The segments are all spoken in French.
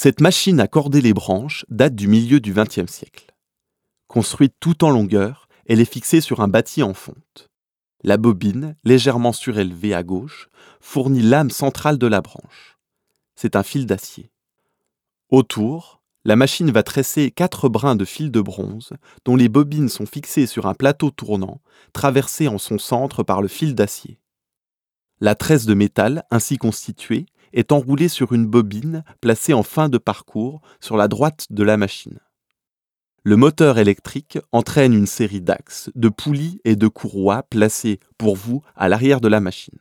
Cette machine à corder les branches date du milieu du XXe siècle. Construite tout en longueur, elle est fixée sur un bâti en fonte. La bobine, légèrement surélevée à gauche, fournit l'âme centrale de la branche. C'est un fil d'acier. Autour, la machine va tresser quatre brins de fil de bronze, dont les bobines sont fixées sur un plateau tournant, traversé en son centre par le fil d'acier. La tresse de métal, ainsi constituée, est enroulée sur une bobine placée en fin de parcours sur la droite de la machine. Le moteur électrique entraîne une série d'axes, de poulies et de courroies placées pour vous à l'arrière de la machine.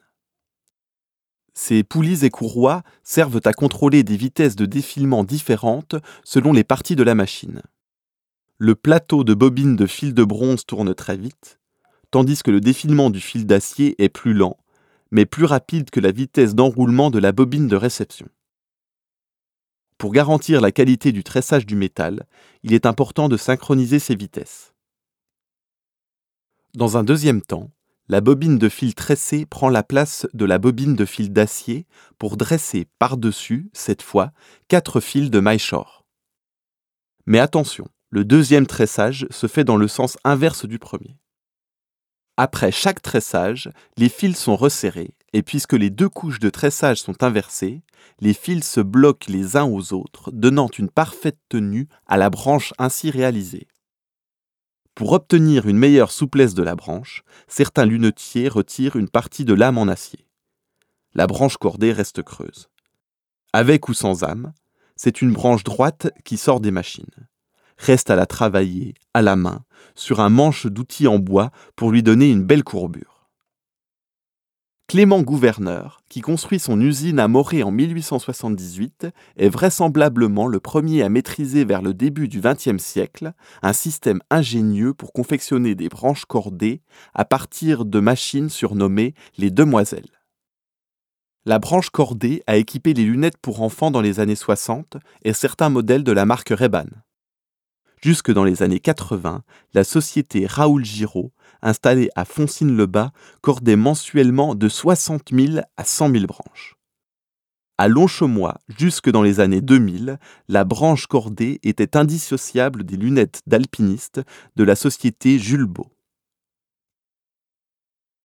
Ces poulies et courroies servent à contrôler des vitesses de défilement différentes selon les parties de la machine. Le plateau de bobine de fil de bronze tourne très vite, tandis que le défilement du fil d'acier est plus lent, mais plus rapide que la vitesse d'enroulement de la bobine de réception. Pour garantir la qualité du tressage du métal, il est important de synchroniser ces vitesses. Dans un deuxième temps, la bobine de fil tressé prend la place de la bobine de fil d'acier pour dresser par-dessus, cette fois, quatre fils de short. Mais attention, le deuxième tressage se fait dans le sens inverse du premier. Après chaque tressage, les fils sont resserrés et puisque les deux couches de tressage sont inversées, les fils se bloquent les uns aux autres, donnant une parfaite tenue à la branche ainsi réalisée. Pour obtenir une meilleure souplesse de la branche, certains lunetiers retirent une partie de l'âme en acier. La branche cordée reste creuse. Avec ou sans âme, c'est une branche droite qui sort des machines. Reste à la travailler, à la main, sur un manche d'outils en bois pour lui donner une belle courbure. Clément Gouverneur, qui construit son usine à Morée en 1878, est vraisemblablement le premier à maîtriser vers le début du XXe siècle un système ingénieux pour confectionner des branches cordées à partir de machines surnommées les demoiselles. La branche cordée a équipé les lunettes pour enfants dans les années 60 et certains modèles de la marque Ray-Ban. Jusque dans les années 80, la société Raoul Giraud, installée à Foncine-le-Bas, cordait mensuellement de 60 000 à 100 000 branches. À Longchemois, jusque dans les années 2000, la branche cordée était indissociable des lunettes d'alpiniste de la société Jules Beau.